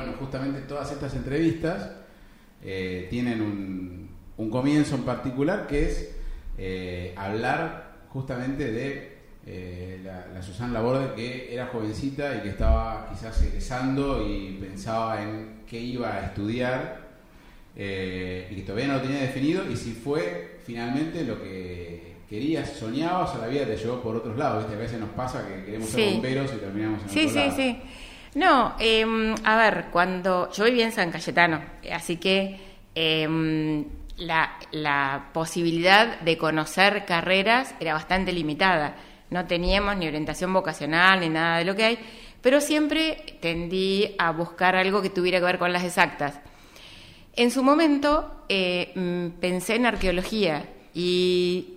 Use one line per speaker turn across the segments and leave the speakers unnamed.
bueno, justamente todas estas entrevistas eh, tienen un, un, comienzo en particular que es eh, hablar justamente de eh, la, la, Susana Laborde que era jovencita y que estaba quizás egresando y pensaba en qué iba a estudiar y que todavía no lo tenía definido y si fue finalmente lo que querías, soñabas o la vida te llevó por otros lados. A veces nos pasa que queremos ser bomberos y terminamos en
sí,
otro
sí, Sí, sí, No, eh, a ver, cuando yo vivía en San Cayetano, así que eh, la, la posibilidad de conocer carreras era bastante limitada. No teníamos ni orientación vocacional ni nada de lo que hay, pero siempre tendí a buscar algo que tuviera que ver con las exactas. En su momento eh, mm, pensé en arqueología y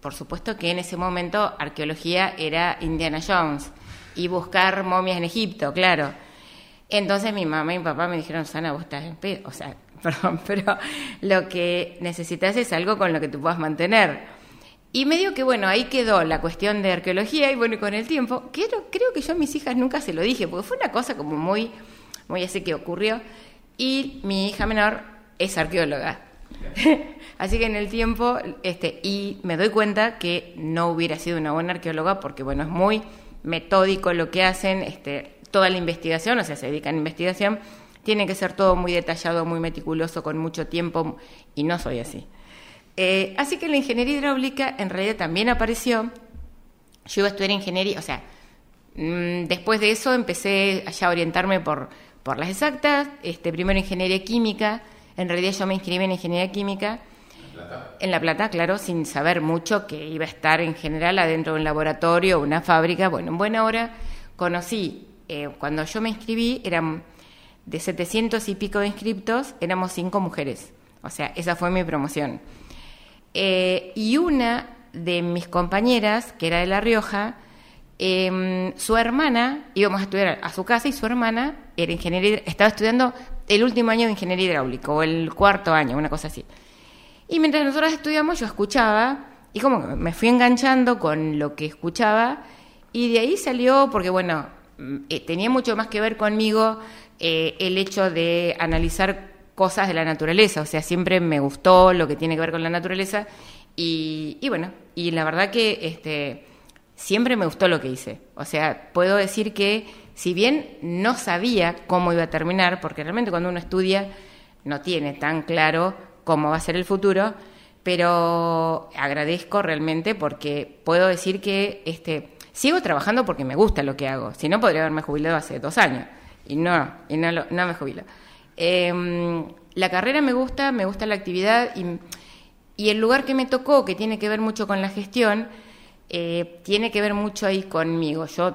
por supuesto que en ese momento arqueología era Indiana Jones y buscar momias en Egipto, claro. Entonces mi mamá y mi papá me dijeron, Sana, vos estás en pedo. O sea, perdón, pero lo que necesitas es algo con lo que tú puedas mantener. Y medio que, bueno, ahí quedó la cuestión de arqueología y bueno, con el tiempo, creo, creo que yo a mis hijas nunca se lo dije, porque fue una cosa como muy, muy así que ocurrió. Y mi hija menor es arqueóloga. Así que en el tiempo, este, y me doy cuenta que no hubiera sido una buena arqueóloga porque, bueno, es muy metódico lo que hacen, este, toda la investigación, o sea, se dedican a investigación, tiene que ser todo muy detallado, muy meticuloso, con mucho tiempo, y no soy así. Eh, así que la ingeniería hidráulica en realidad también apareció. Yo iba a estudiar ingeniería, o sea, mmm, después de eso empecé a orientarme por, por las exactas, este, primero ingeniería química, en realidad yo me inscribí en ingeniería química. En La Plata, claro, sin saber mucho que iba a estar en general adentro de un laboratorio, una fábrica. Bueno, en buena hora conocí, eh, cuando yo me inscribí, eran de 700 y pico de inscriptos, éramos cinco mujeres. O sea, esa fue mi promoción. Eh, y una de mis compañeras, que era de La Rioja, eh, su hermana, íbamos a estudiar a su casa y su hermana era ingeniera, estaba estudiando el último año de ingeniería hidráulica o el cuarto año, una cosa así. Y mientras nosotros estudiamos yo escuchaba y como que me fui enganchando con lo que escuchaba. Y de ahí salió, porque bueno, mm, eh, tenía mucho más que ver conmigo eh, el hecho de analizar cosas de la naturaleza, o sea, siempre me gustó lo que tiene que ver con la naturaleza. Y, y bueno, y la verdad que este, siempre me gustó lo que hice, o sea, puedo decir que si bien no sabía cómo iba a terminar, porque realmente cuando uno estudia no tiene tan claro cómo va a ser el futuro, pero agradezco realmente porque puedo decir que este, sigo trabajando porque me gusta lo que hago, si no podría haberme jubilado hace dos años, y no, y no, no me jubilo. Eh, la carrera me gusta, me gusta la actividad y, el lugar que me tocó, que tiene que ver mucho con la gestión, eh, tiene que ver mucho ahí conmigo. Yo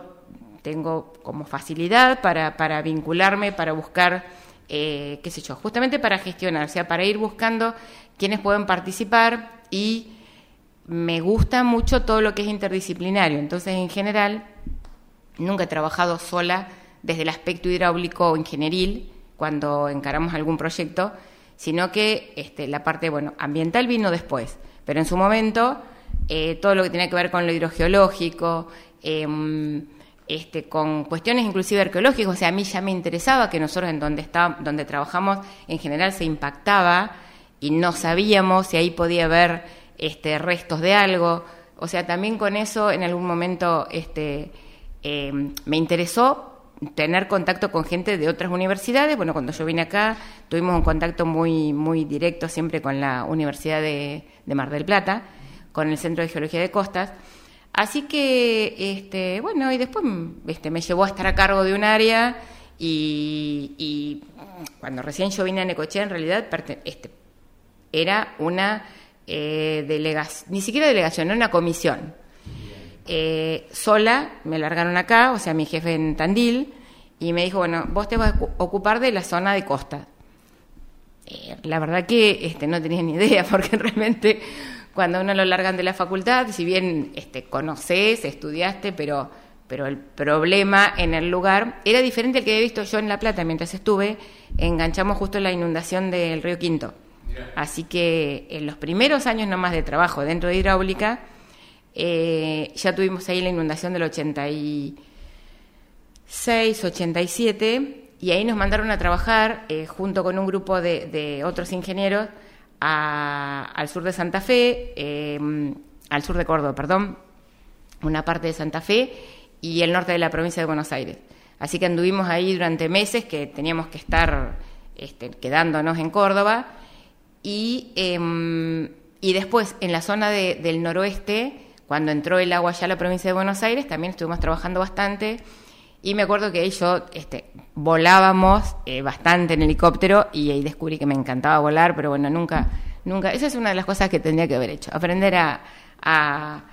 tengo como facilidad para vincularme, para buscar, eh, qué sé yo, justamente para gestionar, o sea, para ir buscando quienes pueden participar y me gusta mucho todo lo que es interdisciplinario. Entonces, en general, nunca he trabajado sola desde el aspecto hidráulico o ingenieril cuando encaramos algún proyecto, sino que este, la parte, bueno, ambiental vino después, pero en su momento eh, todo lo que tiene que ver con lo hidrogeológico, eh, este, con cuestiones inclusive arqueológicas, o sea, a mí ya me interesaba que nosotros en donde, está, donde trabajamos en general se impactaba y no sabíamos si ahí podía haber este, restos de algo, o sea, también con eso en algún momento este, eh, me interesó tener contacto con gente de otras universidades. Bueno, cuando yo vine acá tuvimos un contacto muy, muy directo siempre con la Universidad de, de Mar del Plata, con el Centro de Geología de Costas. Así que, este, bueno, y después este, me llevó a estar a cargo de un área y, cuando recién yo vine a Necochea, en realidad este, era una eh, delegación, ni siquiera delegación, era una comisión. Eh, sola, me largaron acá, o sea, mi jefe en Tandil, y me dijo, bueno, vos te vas a ocupar de la zona de costa. Eh, la verdad que este, no tenía ni idea, porque realmente cuando uno lo largan de la facultad, si bien este, conoces, estudiaste, pero, pero el problema en el lugar era diferente al que había visto yo en La Plata mientras estuve, enganchamos justo la inundación del río Quinto. Así que en los primeros años nomás de trabajo dentro de hidráulica, eh, ya tuvimos ahí la inundación del 86, 87, y ahí nos mandaron a trabajar eh, junto con un grupo de, otros ingenieros al sur de Santa Fe, eh, al sur de Córdoba, perdón, una parte de Santa Fe y el norte de la provincia de Buenos Aires. Así que anduvimos ahí durante meses que teníamos que estar este, quedándonos en Córdoba y, em, y después en la zona del noroeste, cuando entró el agua ya a la provincia de Buenos Aires, también estuvimos trabajando bastante y me acuerdo que yo este, volábamos eh, bastante en helicóptero y ahí descubrí que me encantaba volar, pero bueno, nunca, nunca, esa es una de las cosas que tendría que haber hecho, aprender a,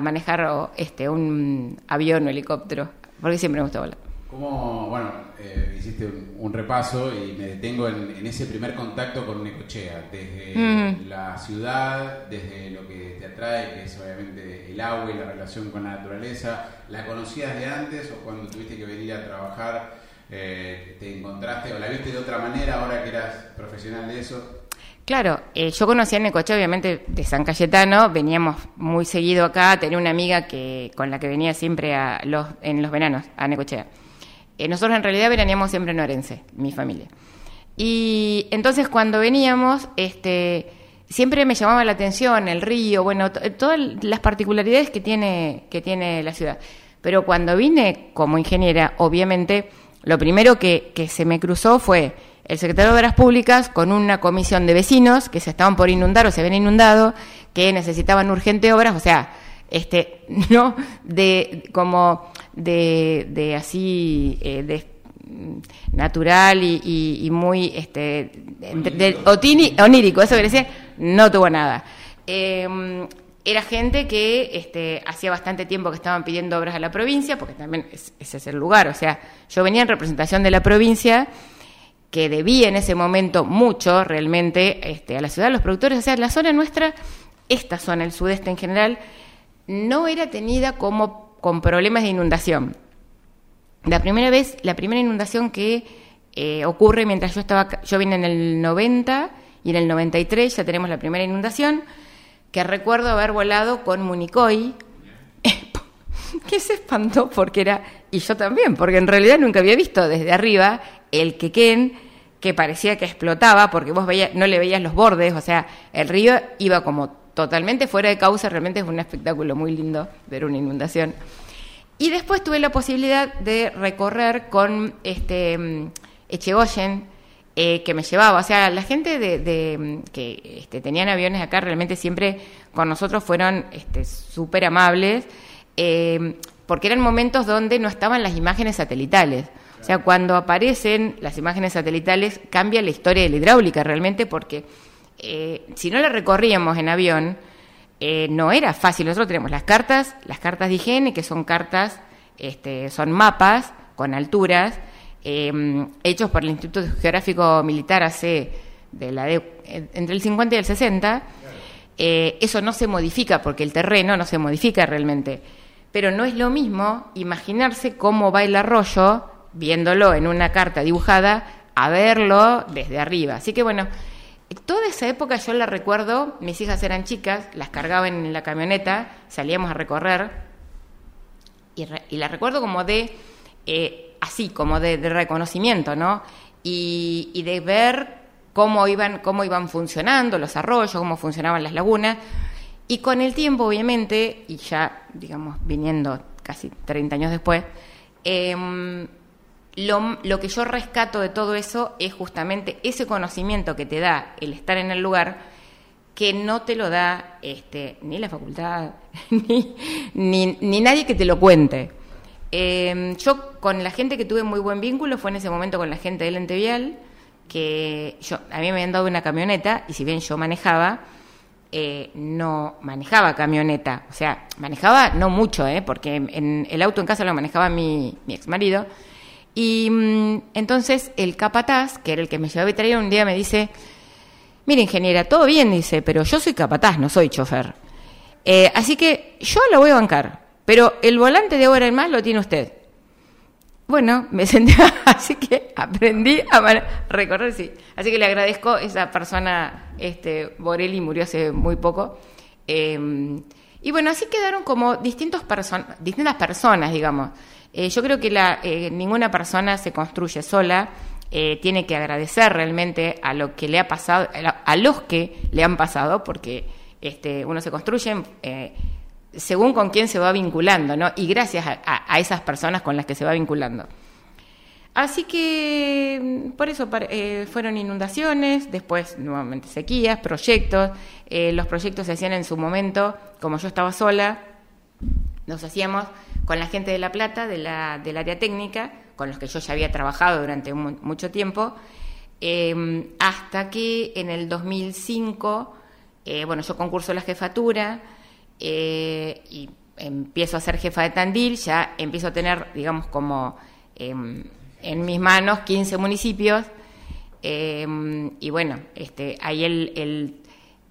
manejar este, un avión o helicóptero, porque siempre me gusta volar.
¿Cómo, bueno, eh, hiciste un, repaso y me detengo en, ese primer contacto con Necochea, desde mm. la ciudad, desde lo que te atrae, que es obviamente el agua y la relación con la naturaleza, ¿la conocías de antes o cuando tuviste que venir a trabajar eh, te encontraste o la viste de otra manera ahora que eras profesional de eso?
Claro, eh, yo conocía a Necochea obviamente de San Cayetano, veníamos muy seguido acá, tenía una amiga que con la que venía siempre a los, en los veranos a Necochea. Eh, nosotros en realidad veraníamos siempre en Orense, mi familia. Y entonces cuando veníamos, este, siempre me llamaba la atención el río, bueno, todas las particularidades que tiene, que tiene la ciudad. Pero cuando vine como ingeniera, obviamente, lo primero que, que se me cruzó fue el secretario de Obras Públicas con una comisión de vecinos que se estaban por inundar o se habían inundado, que necesitaban urgente obras, o sea, este, no de como de, de así eh, de, natural y, muy este de, onírico, eso que decía, no tuvo nada. Em, era gente que este, hacía bastante tiempo que estaban pidiendo obras a la provincia, porque también ese es el lugar, o sea, yo venía en representación de la provincia que debía en ese momento mucho realmente este, a la ciudad, a los productores, o sea, la zona nuestra, esta zona, el sudeste en general, no era tenida como con problemas de inundación. La primera vez, la primera inundación que eh, ocurre mientras yo estaba, yo vine en el 90 y en el 93 ya tenemos la primera inundación, que recuerdo haber volado con Municoy, que se espantó porque era, y yo también, porque en realidad nunca había visto desde arriba el quequén que parecía que explotaba porque vos veías, no le veías los bordes, o sea, el río iba como totalmente fuera de causa, realmente es un espectáculo muy lindo ver una inundación. Y después tuve la posibilidad de recorrer con este mm, Echegoyen, eh, que me llevaba, o sea, la gente de, mm, que este, tenían aviones acá realmente siempre con nosotros fueron súper este, amables, eh, porque eran momentos donde no estaban las imágenes satelitales. O sea, cuando aparecen las imágenes satelitales cambia la historia de la hidráulica realmente porque eh, si no la recorríamos en avión, eh, no era fácil. Nosotros tenemos las cartas, las cartas de higiene, que son cartas, este, son mapas con alturas, em, hechos por el Instituto Geográfico Militar hace de la entre el 50 y el 60. Eh, eso no se modifica porque el terreno no se modifica realmente. Pero no es lo mismo imaginarse cómo va el arroyo, viéndolo en una carta dibujada, a verlo desde arriba. Así que bueno, Toda esa época yo la recuerdo, mis hijas eran chicas, las cargaban en la camioneta, salíamos a recorrer y, la recuerdo como de, eh, así, como de, reconocimiento, ¿no? Y, de ver cómo iban, cómo iban funcionando los arroyos, cómo funcionaban las lagunas. Y con el tiempo, obviamente, y ya, digamos, viniendo casi 30 años después, eh, lo, que yo rescato de todo eso es justamente ese conocimiento que te da el estar en el lugar que no te lo da este, ni la facultad, ni, ni, nadie que te lo cuente. Em, yo con la gente que tuve muy buen vínculo fue en ese momento con la gente del ente vial, que yo, a mí me habían dado una camioneta y si bien yo manejaba, eh, no manejaba camioneta. O sea, manejaba no mucho, eh, porque en, el auto en casa lo manejaba mi, mi ex marido y mm, entonces el capataz, que era el que me llevaba a traer, un día me dice, mire ingeniera, todo bien, dice, pero yo soy capataz, no soy chofer. Eh, así que yo lo voy a bancar, pero el volante de ahora en más lo tiene usted. Bueno, me senté, así que aprendí a recorrer, sí. Así que le agradezco, esa persona, este, Borelli murió hace muy poco. Em, y bueno, así quedaron como distintos distintas personas, digamos. Eh, yo creo que eh, ninguna persona se construye sola, eh, tiene que agradecer realmente a lo que le ha pasado, a los que le han pasado, porque este, uno se construye según con quién se va vinculando, ¿no? Y gracias a, esas personas con las que se va vinculando. Así que por eso fueron inundaciones, después nuevamente sequías, proyectos. los proyectos se hacían en su momento, como yo estaba sola, nos hacíamos con la gente de La Plata, de la, del área técnica, con los que yo ya había trabajado durante mucho tiempo, em, hasta que en el 2005, eh, bueno, yo concurso la jefatura eh, y empiezo a ser jefa de Tandil, ya empiezo a tener, digamos, como em, en mis manos 15 municipios, em, y bueno, este, ahí el, el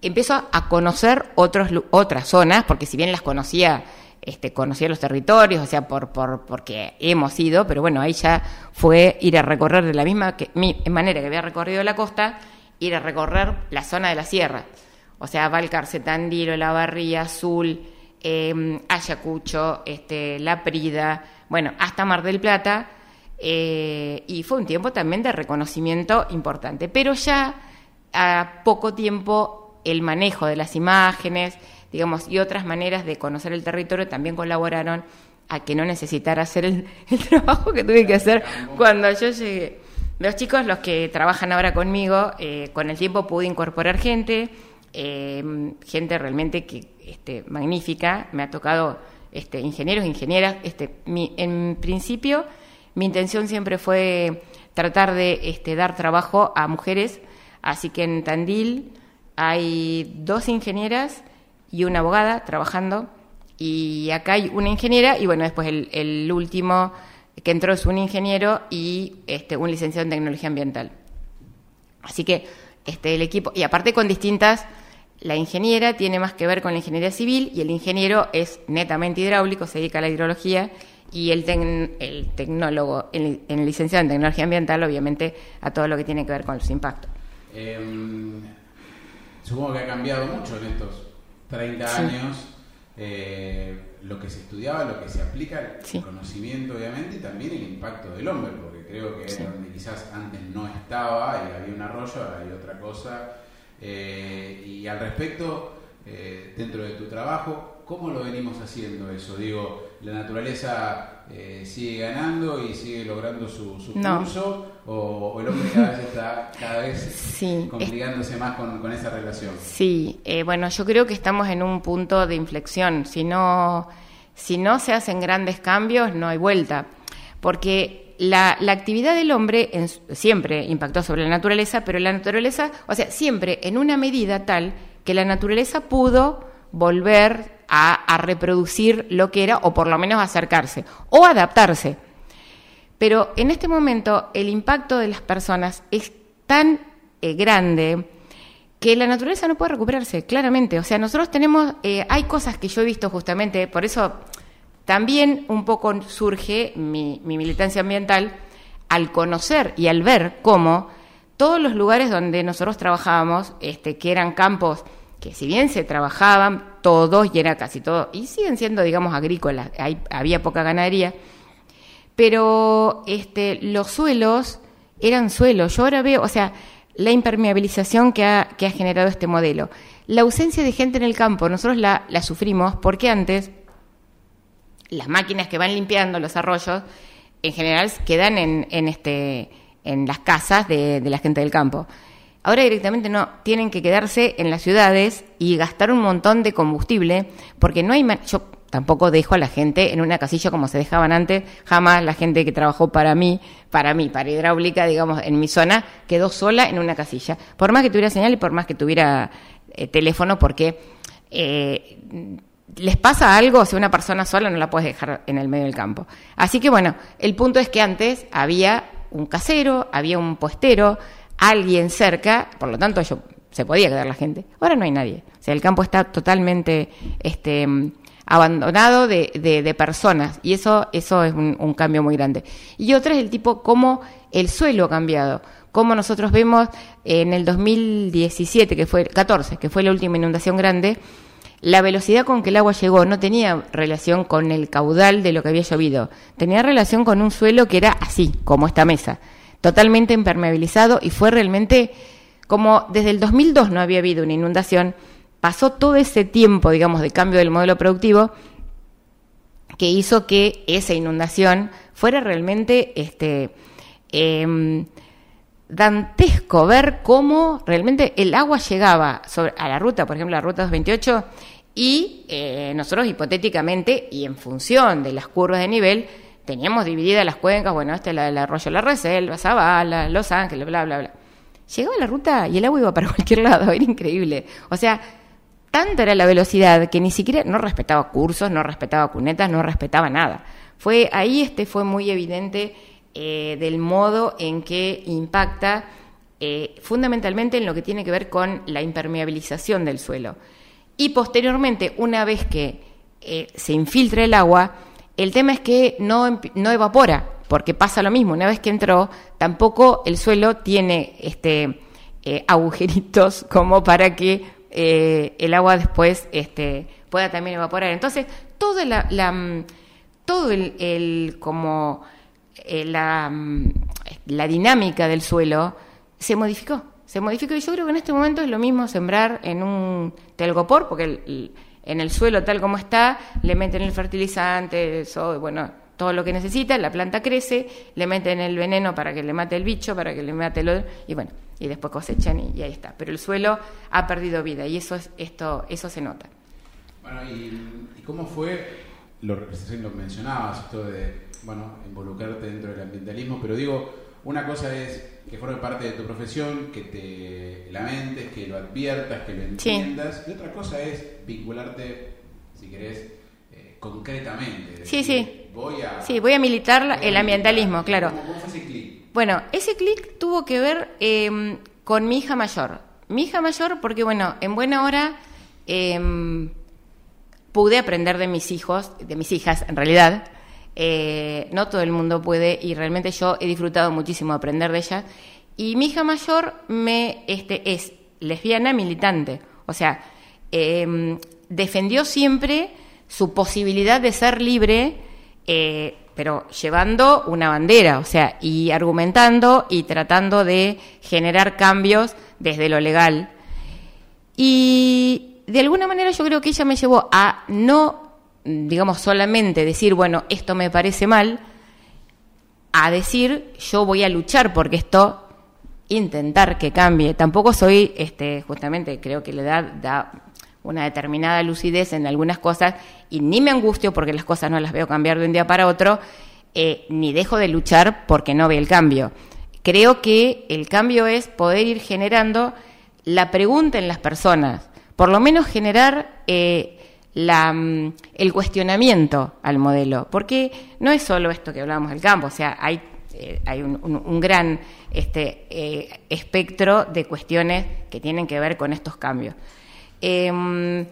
empiezo a conocer otros, otras zonas, porque si bien las conocía este, conocía los territorios, o sea, por, por, porque hemos ido, pero bueno, ahí ya fue ir a recorrer de la misma manera que había recorrido la costa, ir a recorrer la zona de la sierra, o sea, Valcarce, Tandilo, La Barría, Azul, eh, Ayacucho, este, La Prida, bueno, hasta Mar del Plata, eh, y fue un tiempo también de reconocimiento importante, pero ya a poco tiempo el manejo de las imágenes, digamos, y otras maneras de conocer el territorio también colaboraron a que no necesitara hacer el, trabajo que tuve que hacer cuando yo llegué. Los chicos, los que trabajan ahora conmigo, eh, con el tiempo pude incorporar gente, eh, gente realmente que este, magnífica, me ha tocado este, ingenieros, ingenieras. Este, en principio, mi intención siempre fue tratar de este, dar trabajo a mujeres, así que en Tandil hay dos ingenieras y una abogada trabajando y acá hay una ingeniera y bueno, después el, último que entró es un ingeniero y este, un licenciado en tecnología ambiental. Así que este, el equipo, y aparte con distintas, la ingeniera tiene más que ver con la ingeniería civil y el ingeniero es netamente hidráulico, se dedica a la hidrología y el, el tecnólogo, el, el, licenciado en tecnología ambiental, obviamente, a todo lo que tiene que ver con los impactos.
Em, supongo que ha cambiado mucho en estos 30 años, eh, lo que se estudiaba, lo que se aplica, el conocimiento obviamente y también el impacto del hombre, porque creo que donde quizás antes no estaba y había un arroyo, ahora hay otra cosa. Eh, y al respecto, eh, dentro de tu trabajo, ¿cómo lo venimos haciendo eso? Digo, la naturaleza eh, sigue ganando y sigue logrando su, curso o, el hombre cada vez está cada vez complicándose más con, esa relación.
Sí, eh, bueno, yo creo que estamos en un punto de inflexión. Si no, si no se hacen grandes cambios, no hay vuelta. Porque la, la, actividad del hombre siempre impactó sobre la naturaleza, pero la naturaleza, o sea, siempre en una medida tal que la naturaleza pudo volver a, reproducir lo que era, o por lo menos acercarse, o adaptarse. Pero en este momento el impacto de las personas es tan eh, grande que la naturaleza no puede recuperarse, claramente. O sea, nosotros tenemos, eh, hay cosas que yo he visto justamente, por eso también un poco surge mi, mi militancia ambiental al conocer y al ver cómo todos los lugares donde nosotros trabajábamos, este, que eran campos que si bien se trabajaban todos y era casi todo, y siguen siendo, digamos, agrícolas, había poca ganadería, pero este, los suelos eran suelos. Yo ahora veo, o sea, la impermeabilización que ha, que ha generado este modelo. La ausencia de gente en el campo, nosotros la, la sufrimos porque antes las máquinas que van limpiando los arroyos en general quedan en, en, este, en las casas de, de la gente del campo. Ahora directamente no, tienen que quedarse en las ciudades y gastar un montón de combustible, porque no hay... Yo tampoco dejo a la gente en una casilla como se dejaban antes, jamás la gente que trabajó para mí, para mí, para hidráulica, digamos, en mi zona, quedó sola en una casilla. Por más que tuviera señal y por más que tuviera eh, teléfono, porque... Eh, les pasa algo si una persona sola no la puedes dejar en el medio del campo. Así que bueno, el punto es que antes había un casero, había un puestero, alguien cerca, por lo tanto yo, se podía quedar la gente. Ahora no hay nadie. O sea, el campo está totalmente este, abandonado de, de, personas y eso, eso es un, cambio muy grande. Y otra es el tipo cómo el suelo ha cambiado. Como nosotros vemos en el 2017, que fue 14, que fue la última inundación grande, la velocidad con que el agua llegó no tenía relación con el caudal de lo que había llovido, tenía relación con un suelo que era así, como esta mesa, totalmente impermeabilizado y fue realmente como desde el 2002 no había habido una inundación, pasó todo ese tiempo, digamos, de cambio del modelo productivo que hizo que esa inundación fuera realmente este, em, dantesco ver cómo realmente el agua llegaba a la ruta, por ejemplo, la ruta 228, y eh, nosotros hipotéticamente y en función de las curvas de nivel, teníamos divididas las cuencas, bueno, este es el arroyo La Reserva, Zavala, Los Ángeles, bla, bla, bla. Llegaba la ruta y el agua iba para cualquier lado, era increíble. O sea, tanta era la velocidad que ni siquiera no respetaba cursos, no respetaba cunetas, no respetaba nada. Fue ahí este fue muy evidente eh, del modo en que impacta eh, fundamentalmente en lo que tiene que ver con la impermeabilización del suelo. Y posteriormente, una vez que eh, se infiltra el agua, el tema es que no, no evapora, porque pasa lo mismo, una vez que entró, tampoco el suelo tiene este, agujeritos como para que el agua después este, pueda también evaporar. Entonces, toda la, mm, todo el como eh, la, mm, la dinámica del suelo se modificó. Se modificó y yo creo que en este momento es lo mismo sembrar en un telgopor, porque en el suelo tal como está, le meten el fertilizante, bueno, todo lo que necesita, la planta crece, le meten el veneno para que le mate el bicho, para que le mate el y bueno, y después cosechan y, ahí está. Pero el suelo ha perdido vida y eso es, esto, eso se nota.
Bueno, ¿y, cómo fue? Lo, lo mencionabas, esto de bueno, involucrarte dentro del ambientalismo, pero digo, una cosa es que forme parte de tu profesión, que te lamentes, que lo adviertas, que lo entiendas, y otra cosa es vincularte, si querés, eh, concretamente.
sí, sí. Voy a, sí, voy a militar el ambientalismo, claro.
¿Cómo, fue ese clic?
Bueno, ese clic tuvo que ver em, con mi hija mayor. Mi hija mayor, porque bueno, en buena hora em, pude aprender de mis hijos, de mis hijas en realidad, eh, no todo el mundo puede y realmente yo he disfrutado muchísimo aprender de ella. Y mi hija mayor me, este, es lesbiana militante, o sea, em, defendió siempre su posibilidad de ser libre, eh, pero llevando una bandera, o sea, y argumentando y tratando de generar cambios desde lo legal. Y de alguna manera yo creo que ella me llevó a no digamos, solamente decir, bueno, esto me parece mal, a decir, yo voy a luchar porque esto, intentar que cambie. Tampoco soy, este, justamente, creo que la edad da una determinada lucidez en algunas cosas y ni me angustio porque las cosas no las veo cambiar de un día para otro, eh, ni dejo de luchar porque no veo el cambio. Creo que el cambio es poder ir generando la pregunta en las personas, por lo menos generar eh, mm, el cuestionamiento al modelo, porque no es solo esto que hablábamos del campo, o sea, hay, eh, hay un, gran este, eh, espectro de cuestiones que tienen que ver con estos cambios. Em,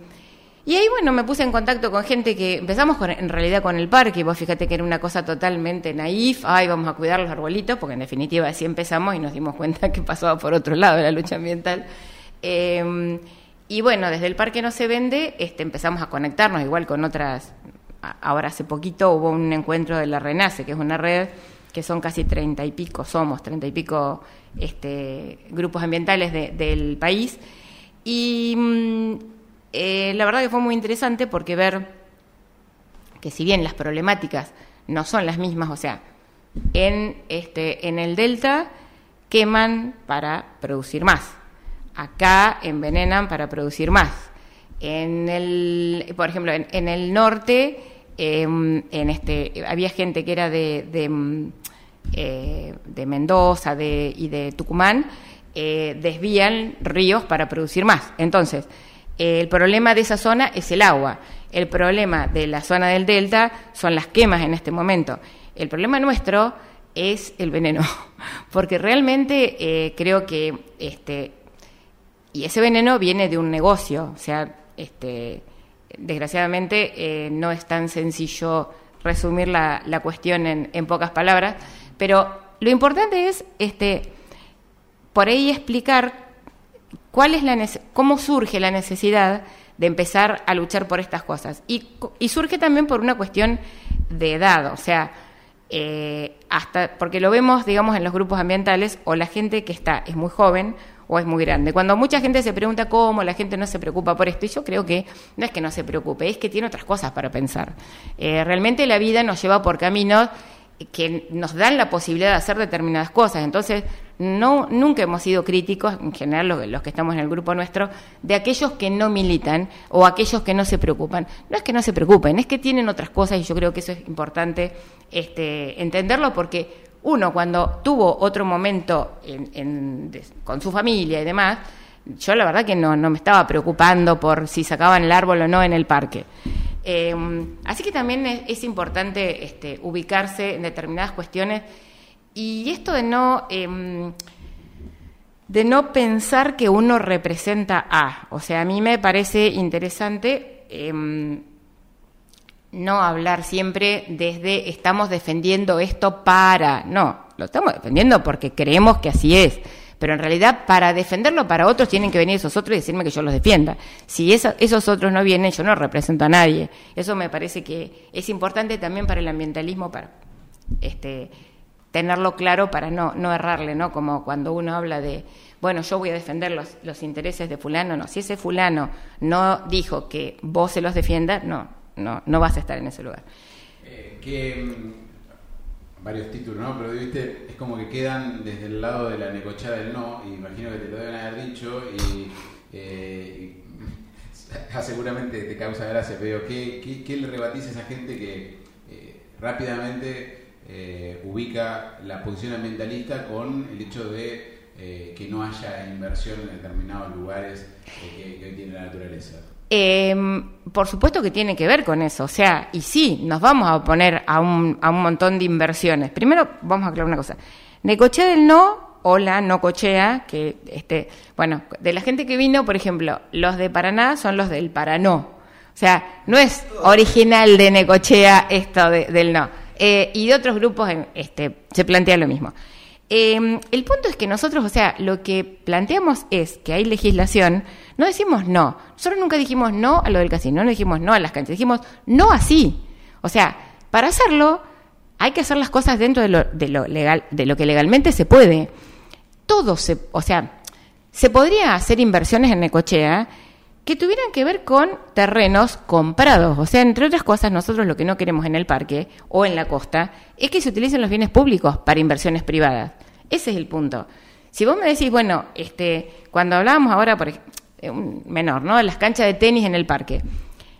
y ahí, bueno, me puse en contacto con gente que empezamos con, en realidad con el parque, vos fíjate que era una cosa totalmente naif, ay, vamos a cuidar los arbolitos, porque en definitiva así empezamos y nos dimos cuenta que pasaba por otro lado la lucha ambiental. Eh, y bueno, desde el parque no se vende, este, empezamos a conectarnos igual con otras. Ahora hace poquito hubo un encuentro de la Renace, que es una red que son casi treinta y pico, somos treinta y pico este, grupos ambientales del país. Y mm, eh, la verdad que fue muy interesante porque ver que si bien las problemáticas no son las mismas, o sea, en, este, en el delta queman para producir más acá envenenan para producir más. En el, por ejemplo, en, el norte, em, en este, había gente que era de, de, em, eh, Mendoza y de Tucumán, eh, desvían ríos para producir más. Entonces, el problema de esa zona es el agua. El problema de la zona del delta son las quemas en este momento. El problema nuestro es el veneno, porque realmente eh, creo que este, y ese veneno viene de un negocio, o sea, este, desgraciadamente eh, no es tan sencillo resumir la, la cuestión en, en, pocas palabras, pero lo importante es este, por ahí explicar cuál es la cómo surge la necesidad de empezar a luchar por estas cosas. Y, y surge también por una cuestión de edad, o sea, eh, hasta porque lo vemos, digamos, en los grupos ambientales o la gente que está es muy joven o es muy grande. Cuando mucha gente se pregunta cómo la gente no se preocupa por esto, y yo creo que no es que no se preocupe, es que tiene otras cosas para pensar. Eh, realmente la vida nos lleva por caminos que nos dan la posibilidad de hacer determinadas cosas. Entonces, no, nunca hemos sido críticos, en general los, que estamos en el grupo nuestro, de aquellos que no militan o aquellos que no se preocupan. No es que no se preocupen, es que tienen otras cosas y yo creo que eso es importante este, entenderlo porque uno cuando tuvo otro momento con su familia y demás, yo la verdad que no, me estaba preocupando por si sacaban el árbol o no en el parque. Eh, así que también es, importante este, ubicarse en determinadas cuestiones y esto de no, em, de no pensar que uno representa a, o sea, a mí me parece interesante em, no hablar siempre desde estamos defendiendo esto para, no, lo estamos defendiendo porque creemos que así es pero en realidad para defenderlo para otros tienen que venir esos otros y decirme que yo los defienda. Si esos otros no vienen, yo no represento a nadie. Eso me parece que es importante también para el ambientalismo, para este, tenerlo claro para no, no errarle, ¿no? Como cuando uno habla de, bueno, yo voy a defender los, los intereses de fulano, no. Si ese fulano no dijo que vos se los defiendas, no, no, no vas a estar en ese lugar.
Eh, que varios títulos, ¿no? Pero viste, es como que quedan desde el lado de la necochada del no, y imagino que te lo deben haber dicho, y, eh, seguramente te causa gracia, pero ¿qué, qué, le rebatís a esa gente que eh, rápidamente eh, ubica la posición ambientalista con el hecho de que no haya inversión en determinados lugares que, que tiene la naturaleza?
Eh, por supuesto que tiene que ver con eso, o sea, y sí, nos vamos a oponer a un, a un montón de inversiones. Primero, vamos a aclarar una cosa. Necochea del no o la no cochea, que, este, bueno, de la gente que vino, por ejemplo, los de Paraná son los del Paranó. O sea, no es original de Necochea esto del no. Eh, y de otros grupos este, se plantea lo mismo. Eh, el punto es que nosotros, o sea, lo que planteamos es que hay legislación no decimos no. Nosotros nunca dijimos no a lo del casino, no dijimos no a las canchas, dijimos no así. O sea, para hacerlo hay que hacer las cosas dentro de lo, de lo legal, de lo que legalmente se puede. Todo se, o sea, se podría hacer inversiones en Necochea que tuvieran que ver con terrenos comprados. O sea, entre otras cosas, nosotros lo que no queremos en el parque o en la costa es que se utilicen los bienes públicos para inversiones privadas. Ese es el punto. Si vos me decís, bueno, este, cuando hablábamos ahora, por eh, un menor, ¿no? Las canchas de tenis en el parque.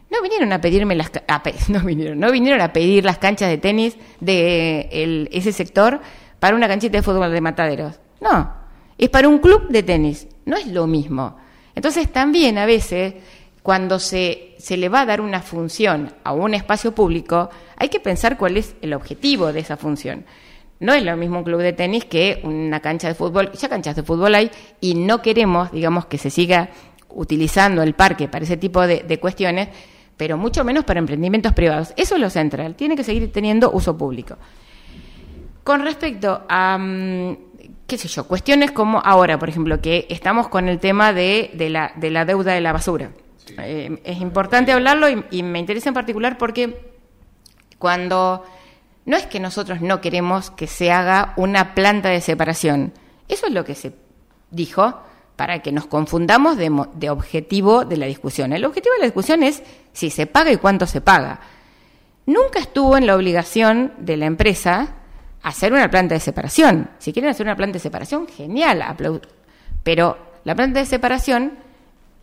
No vinieron a pedirme las no vinieron, no vinieron a pedir las canchas de tenis de ese sector para una canchita de fútbol de mataderos. No, es para un club de tenis, no es lo mismo. Entonces también a veces cuando se, se le va a dar una función a un espacio público, hay que pensar cuál es el objetivo de esa función. No es lo mismo un club de tenis que una cancha de fútbol, ya canchas de fútbol hay, y no queremos, digamos, que se siga utilizando el parque para ese tipo de, cuestiones, pero mucho menos para emprendimientos privados. Eso es lo central, tiene que seguir teniendo uso público. Con respecto a, mm, qué sé yo, cuestiones como ahora, por ejemplo, que estamos con el tema de, la, de la, deuda de la basura. Eh, es importante hablarlo y, me interesa en particular porque cuando no es que nosotros no queremos que se haga una planta de separación, eso es lo que se dijo, para que nos confundamos de, objetivo de la discusión. El objetivo de la discusión es si se paga y cuánto se paga. Nunca estuvo en la obligación de la empresa hacer una planta de separación. Si quieren hacer una planta de separación, genial, pero la planta de separación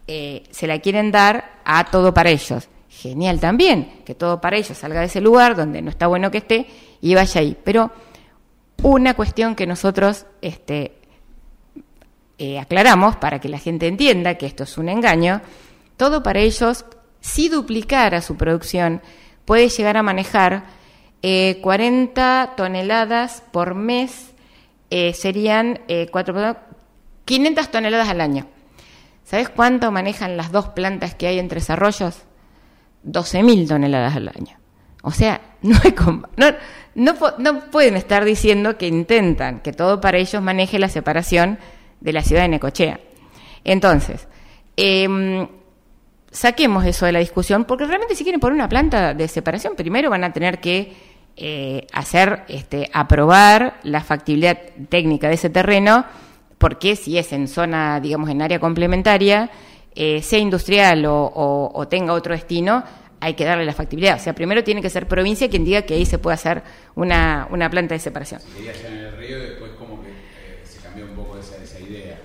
eh, se la quieren dar a todo para ellos. Genial también, que todo para ellos salga de ese lugar donde no está bueno que esté y vaya ahí. Pero una cuestión que nosotros este, eh, aclaramos para que la gente entienda que esto es un engaño, todo para ellos, si duplicara su producción, puede llegar a manejar 40 eh, toneladas por mes, eh, serían 500 toneladas al año. ¿Sabes cuánto manejan las dos plantas que hay en Tres Arroyos? 12.000 toneladas al año. O sea, no, no, no pueden estar diciendo que intentan que todo para ellos maneje la separación de la ciudad de Necochea. Entonces, em, saquemos eso de la discusión, porque realmente si quieren poner una planta de separación, primero van a tener que eh, hacer, este, aprobar la factibilidad técnica de ese terreno, porque si es en zona, digamos, en área complementaria, eh, sea industrial o, tenga otro destino, hay que darle la factibilidad. O sea, primero tiene que ser provincia quien diga que ahí se puede hacer una, una planta de separación.
en el río, como que eh, se cambió un poco esa, esa idea.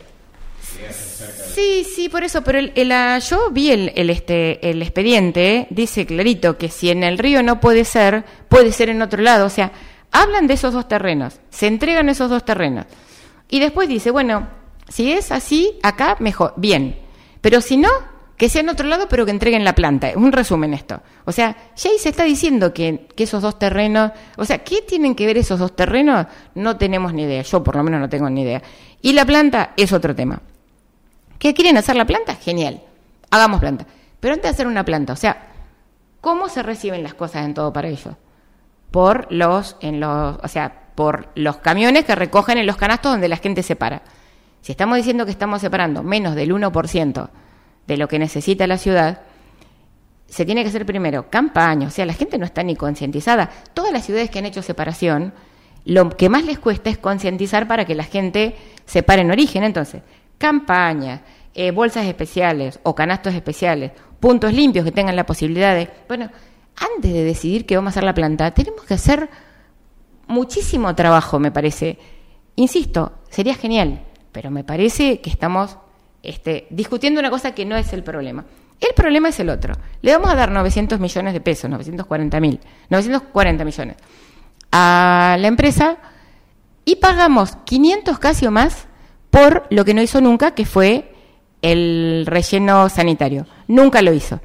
Sí, sí, por eso, pero el, ah, yo vi el, el, este, el expediente, dice clarito que si en el río no puede ser, puede ser en otro lado. O sea, hablan de esos dos terrenos, se entregan esos dos terrenos. Y después dice, bueno, si es así, acá mejor, bien. Pero si no, que sea en otro lado, pero que entreguen la planta. Un resumen esto. O sea, ahí se está diciendo que, que, esos dos terrenos, o sea, ¿qué tienen que ver esos dos terrenos? No tenemos ni idea. Yo por lo menos no tengo ni idea. Y la planta es otro tema. ¿Qué quieren hacer la planta? Genial. Hagamos planta. Pero antes de hacer una planta, o sea, ¿cómo se reciben las cosas en todo para ellos? Por los, en los, o sea, por los camiones que recogen en los canastos donde la gente se para. Si estamos diciendo que estamos separando menos del 1% de lo que necesita la ciudad, se tiene que hacer primero campaña, o sea, la gente no está ni concientizada. Todas las ciudades que han hecho separación, lo que más les cuesta es concientizar para que la gente se pare en origen. Entonces, campañas, eh, bolsas especiales o canastos especiales, puntos limpios que tengan la posibilidad de... Bueno, antes de decidir que vamos a hacer la planta, tenemos que hacer muchísimo trabajo, me parece. Insisto, sería genial, pero me parece que estamos este, discutiendo una cosa que no es el problema. El problema es el otro. Le vamos a dar 900 millones de pesos, 940 mil, 940 millones a la empresa y pagamos 500 casi o más por lo que no hizo nunca, que fue el relleno sanitario. Nunca lo hizo.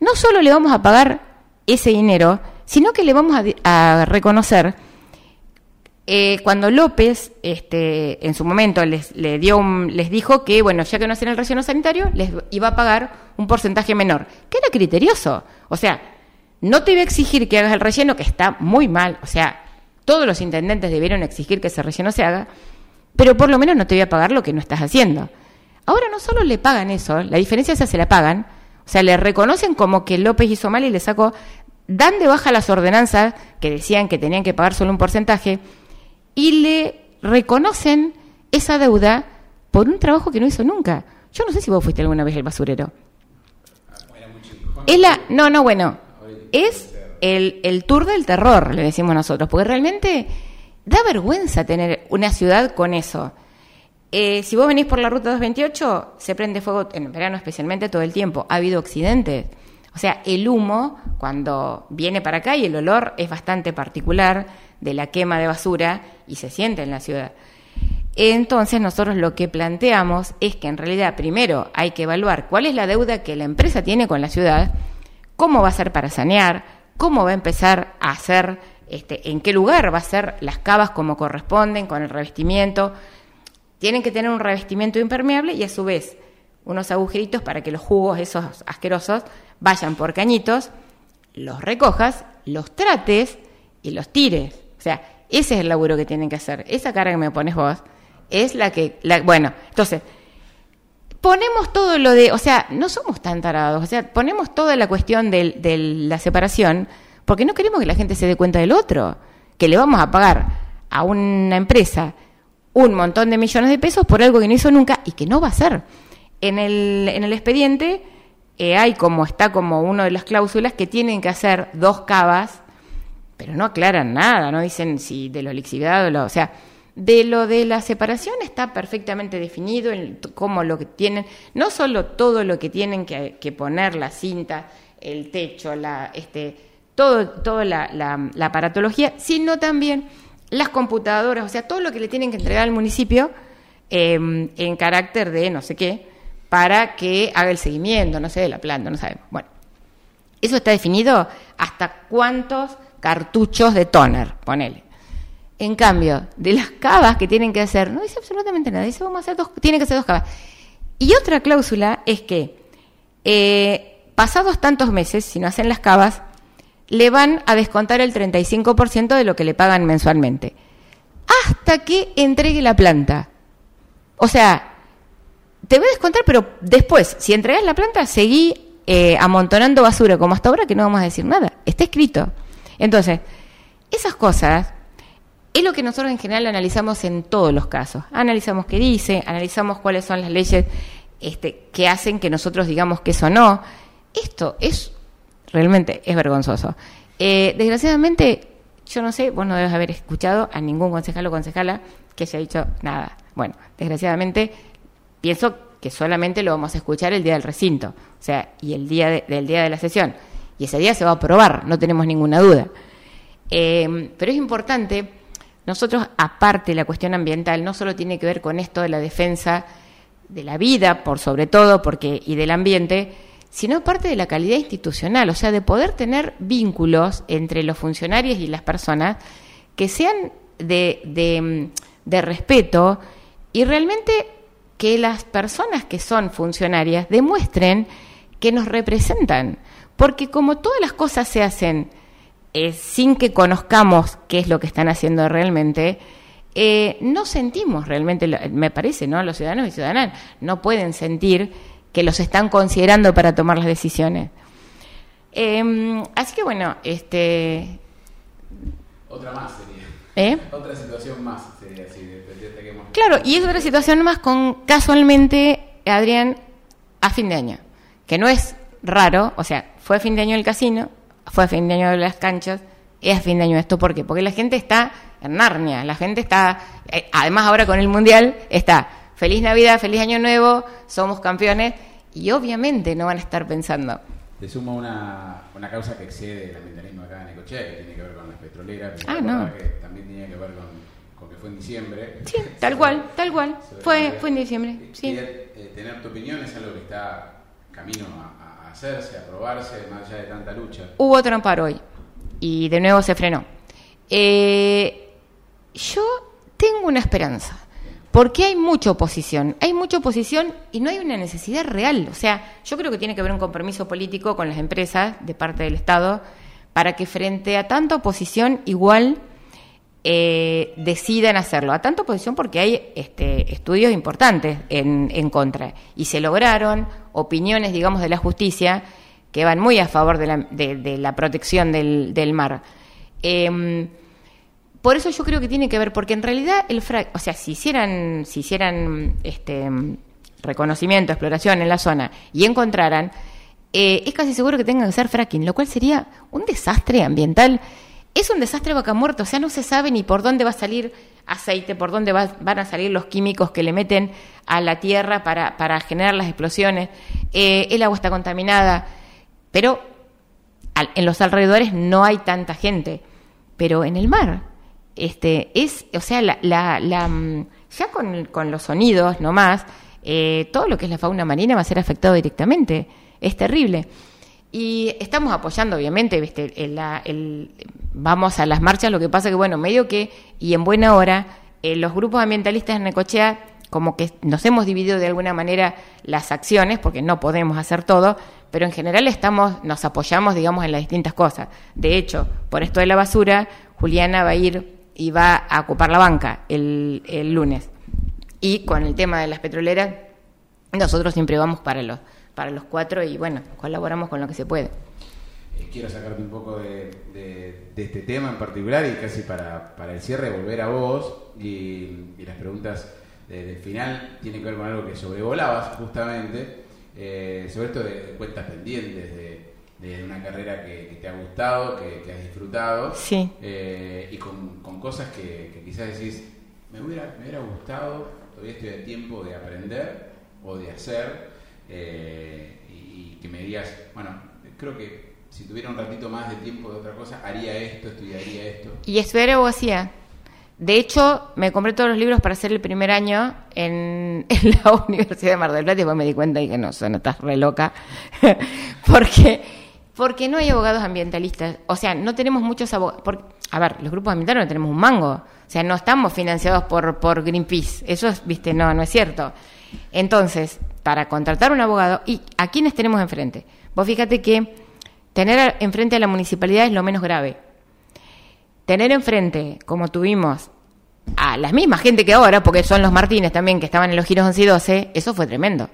No solo le vamos a pagar ese dinero, sino que le vamos a, reconocer eh, cuando López, este, en su momento, les, le dio les dijo que, bueno, ya que no hacían el relleno sanitario, les iba a pagar un porcentaje menor, que era criterioso. O sea, no te iba a exigir que hagas el relleno, que está muy mal. O sea, todos los intendentes debieron exigir que ese relleno se haga, pero por lo menos no te voy a pagar lo que no estás haciendo. Ahora no solo le pagan eso, la diferencia es que se la pagan, o sea, le reconocen como que López hizo mal y le sacó, dan de baja las ordenanzas que decían que tenían que pagar solo un porcentaje y le reconocen esa deuda por un trabajo que no hizo nunca. Yo no sé si vos fuiste alguna vez el basurero. Es no, no, bueno, es el, el tour del terror, le decimos nosotros, porque realmente Da vergüenza tener una ciudad con eso. Eh, si vos venís por la ruta 228, se prende fuego en verano especialmente todo el tiempo. Ha habido accidentes. O sea, el humo, cuando viene para acá y el olor es bastante particular de la quema de basura y se siente en la ciudad. Entonces nosotros lo que planteamos es que en realidad primero hay que evaluar cuál es la deuda que la empresa tiene con la ciudad, cómo va a ser para sanear, cómo va a empezar a hacer este, en qué lugar va a ser las cavas como corresponden, con el revestimiento. Tienen que tener un revestimiento impermeable y a su vez unos agujeritos para que los jugos esos asquerosos vayan por cañitos, los recojas, los trates y los tires. O sea, ese es el laburo que tienen que hacer. Esa cara que me pones vos es la que, la, bueno, entonces, ponemos todo lo de, o sea, no somos tan tarados, o sea, ponemos toda la cuestión de, de la separación porque no queremos que la gente se dé cuenta del otro, que le vamos a pagar a una empresa un montón de millones de pesos por algo que no hizo nunca y que no va a hacer. En el, en el expediente eh, hay como está como una de las cláusulas que tienen que hacer dos cavas, pero no aclaran nada, no dicen si de lo lixiviado o lo, o sea, de lo de la separación está perfectamente definido en cómo lo que tienen, no solo todo lo que tienen que, que poner, la cinta, el techo, la este todo, toda la, la, aparatología, sino también las computadoras, o sea, todo lo que le tienen que entregar al municipio em, en carácter de no sé qué, para que haga el seguimiento, no sé, de la planta, no sabemos. Bueno, eso está definido hasta cuántos cartuchos de toner, ponele. En cambio, de las cavas que tienen que hacer, no dice absolutamente nada, dice vamos a hacer dos, tiene que ser dos cavas. Y otra cláusula es que eh, pasados tantos meses, si no hacen las cavas, le van a descontar el 35% de lo que le pagan mensualmente. Hasta que entregue la planta. O sea, te voy a descontar, pero después, si entregas la planta, seguí eh, amontonando basura como hasta ahora que no vamos a decir nada. Está escrito. Entonces, esas cosas es lo que nosotros en general analizamos en todos los casos. Analizamos qué dice, analizamos cuáles son las leyes este, que hacen que nosotros digamos que eso no. Esto es realmente es vergonzoso. Eh, desgraciadamente, yo no sé, vos no debes haber escuchado a ningún concejal o concejala que haya dicho nada. Bueno, desgraciadamente pienso que solamente lo vamos a escuchar el día del recinto, o sea, y el día del día de la sesión. Y ese día se va a aprobar, no tenemos ninguna duda. Eh, pero es importante, nosotros, aparte de la cuestión ambiental, no solo tiene que ver con esto de la defensa de la vida, por sobre todo, porque y del ambiente, sino parte de la calidad institucional, o sea, de poder tener vínculos entre los funcionarios y las personas que sean de, de, de respeto y realmente que las personas que son funcionarias demuestren que nos representan. Porque como todas las cosas se hacen eh, sin que conozcamos qué es lo que están haciendo realmente, eh, no sentimos realmente, me parece, ¿no? Los ciudadanos y ciudadanas no pueden sentir que los están considerando para tomar las decisiones. Em, así que bueno, este...
Otra más sería.
¿Eh?
Otra situación más sería así, de,
Claro, y es otra situación más con casualmente, Adrián, a fin de año, que no es raro, o sea, fue a fin de año el casino, fue a fin de año las canchas, es a fin de año esto, ¿por qué? Porque la gente está en Narnia, la gente está, eh, además ahora con el Mundial, está feliz Navidad, feliz Año Nuevo, somos campeones, y obviamente no van a estar pensando.
Te sumo una, una causa que excede el ambientalismo acá en Ecochea, que tiene que ver con las petroleras,
ah, no.
que también tiene que ver con fue en diciembre.
Sí, tal cual, tal cual. Fue, fue en diciembre. Sí.
Eh, tener tu opinión es algo que está camino a, hacerse, a aprobarse, más allá de tanta lucha.
Hubo otro amparo hoy y de nuevo se frenó. Eh, yo tengo una esperanza. Porque hay mucha oposición, hay mucha oposición y no hay una necesidad real. O sea, yo creo que tiene que haber un compromiso político con las empresas de parte del Estado para que frente a tanta oposición igual eh, decidan hacerlo. A tanta oposición porque hay este, estudios importantes en, contra. Y se lograron opiniones, digamos, de la justicia que van muy a favor de la, de, la protección del, del mar. Em, por eso yo creo que tiene que ver, porque en realidad el frac, o sea, si hicieran, si hicieran este reconocimiento, exploración en la zona y encontraran, eh, es casi seguro que tengan que ser fracking, lo cual sería un desastre ambiental es un desastre vaca muerta, o sea, no se sabe ni por dónde va a salir aceite, por dónde van a salir los químicos que le meten a la tierra para, para generar las explosiones. Eh, el agua está contaminada, pero en los alrededores no hay tanta gente. Pero en el mar, este, es, o sea, la, la, mm, ya con, los sonidos nomás, eh, todo lo que es la fauna marina va a ser afectado directamente. Es terrible. Y estamos apoyando, obviamente, vamos a las marchas, lo que pasa que, bueno, medio que, y en buena hora, eh, los grupos ambientalistas en Necochea, como que nos hemos dividido de alguna manera las acciones, porque no podemos hacer todo, pero en general estamos, nos apoyamos, digamos, en las distintas cosas. De hecho, por esto de la basura, Juliana va a ir y va a ocupar la banca el, el lunes. Y con el tema de las petroleras, nosotros siempre vamos para los para los cuatro y bueno, colaboramos con lo que se puede.
Eh, quiero sacarte un poco de, este tema en particular y casi para, para el cierre volver a vos y, las preguntas del final tienen que ver con algo que sobrevolabas justamente, eh, sobre esto de, cuentas pendientes, de, una carrera que, te ha gustado, que, has disfrutado
sí.
Eh, y con, cosas que, quizás decís, me hubiera, me hubiera gustado, todavía estoy a tiempo de aprender o de hacer eh, y, que me digas, bueno, creo que si tuviera un ratito más de tiempo de otra cosa, haría esto, estudiaría esto.
Y estudiar abogacía. De hecho, me compré todos los libros para hacer el primer año en, la Universidad de Mar del Plata y después me di cuenta y que no, no estás re loca. porque, porque no hay abogados ambientalistas. O sea, no tenemos muchos abogados. A ver, los grupos ambientales no tenemos un mango. O sea, no estamos financiados por, por Greenpeace. Eso, es, viste, no, no es cierto. Entonces, para contratar un abogado, ¿y a quiénes tenemos enfrente? Vos fíjate que tener enfrente a la municipalidad es lo menos grave. Tener enfrente, como tuvimos, a la misma gente que ahora, porque son los Martínez también, que estaban en los giros 11 y 12, eso fue tremendo.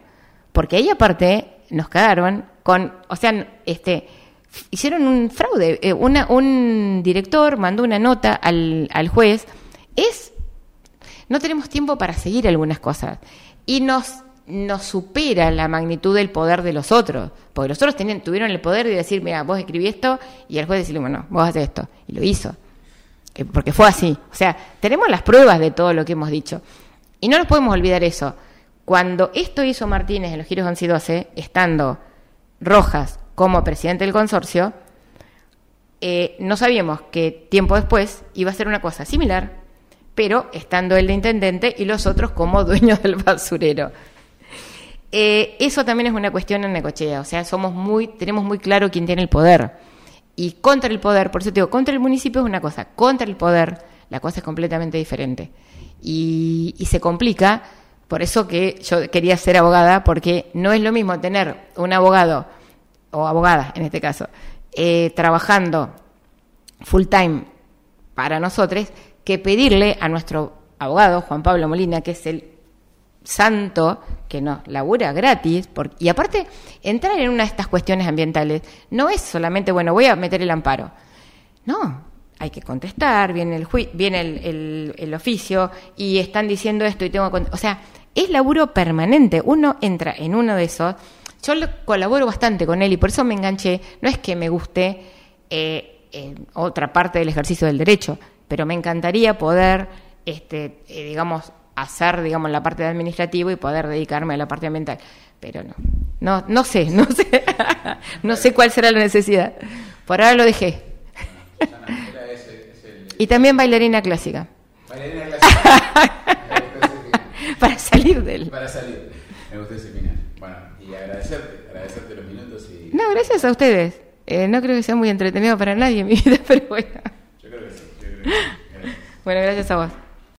Porque ahí aparte nos cagaron con, o sea, este, hicieron un fraude. Eh, una, un director mandó una nota al, juez. Es, no tenemos tiempo para seguir algunas cosas. Y nos nos supera la magnitud del poder de los otros. Porque los otros tenían, tuvieron el poder de decir, mira, vos escribí esto, y el juez decirle, bueno, vos haces esto. Y lo hizo. Eh, porque fue así. O sea, tenemos las pruebas de todo lo que hemos dicho. Y no nos podemos olvidar eso. Cuando esto hizo Martínez en los giros 11 y 12, estando Rojas como presidente del consorcio, eh, no sabíamos que tiempo después iba a ser una cosa similar, pero estando él de intendente y los otros como dueños del basurero. Eh, eso también es una cuestión en Necochea, o sea, somos muy, tenemos muy claro quién tiene el poder. Y contra el poder, por eso te digo, contra el municipio es una cosa, contra el poder la cosa es completamente diferente. Y, se complica, por eso que yo quería ser abogada, porque no es lo mismo tener un abogado, o abogada en este caso, eh, trabajando full time para nosotros, que pedirle a nuestro abogado, Juan Pablo Molina, que es el santo que no labura gratis y aparte entrar en una de estas cuestiones ambientales no es solamente bueno voy a meter el amparo. No hay que contestar viene el viene el, oficio y están diciendo esto y tengo o sea es laburo permanente uno entra en uno de esos yo colaboro bastante con él y por eso me enganché no es que me guste eh, otra parte del ejercicio del derecho pero me encantaría poder este eh, digamos hacer, digamos, la parte de administrativo y poder dedicarme a la parte ambiental. Pero no, no, no sé, no sé, no sé cuál será la necesidad. Por ahora lo dejé. Y también bailarina clásica. Bailarina clásica. Para salir de él.
Para salir. Me gusta ese final. Bueno, y agradecerte, agradecerte los minutos y...
No, gracias a ustedes. Eh, no creo que sea muy entretenido para nadie en mi vida, pero bueno. Yo creo que sí. Yo creo que sí. Bueno, gracias a vos.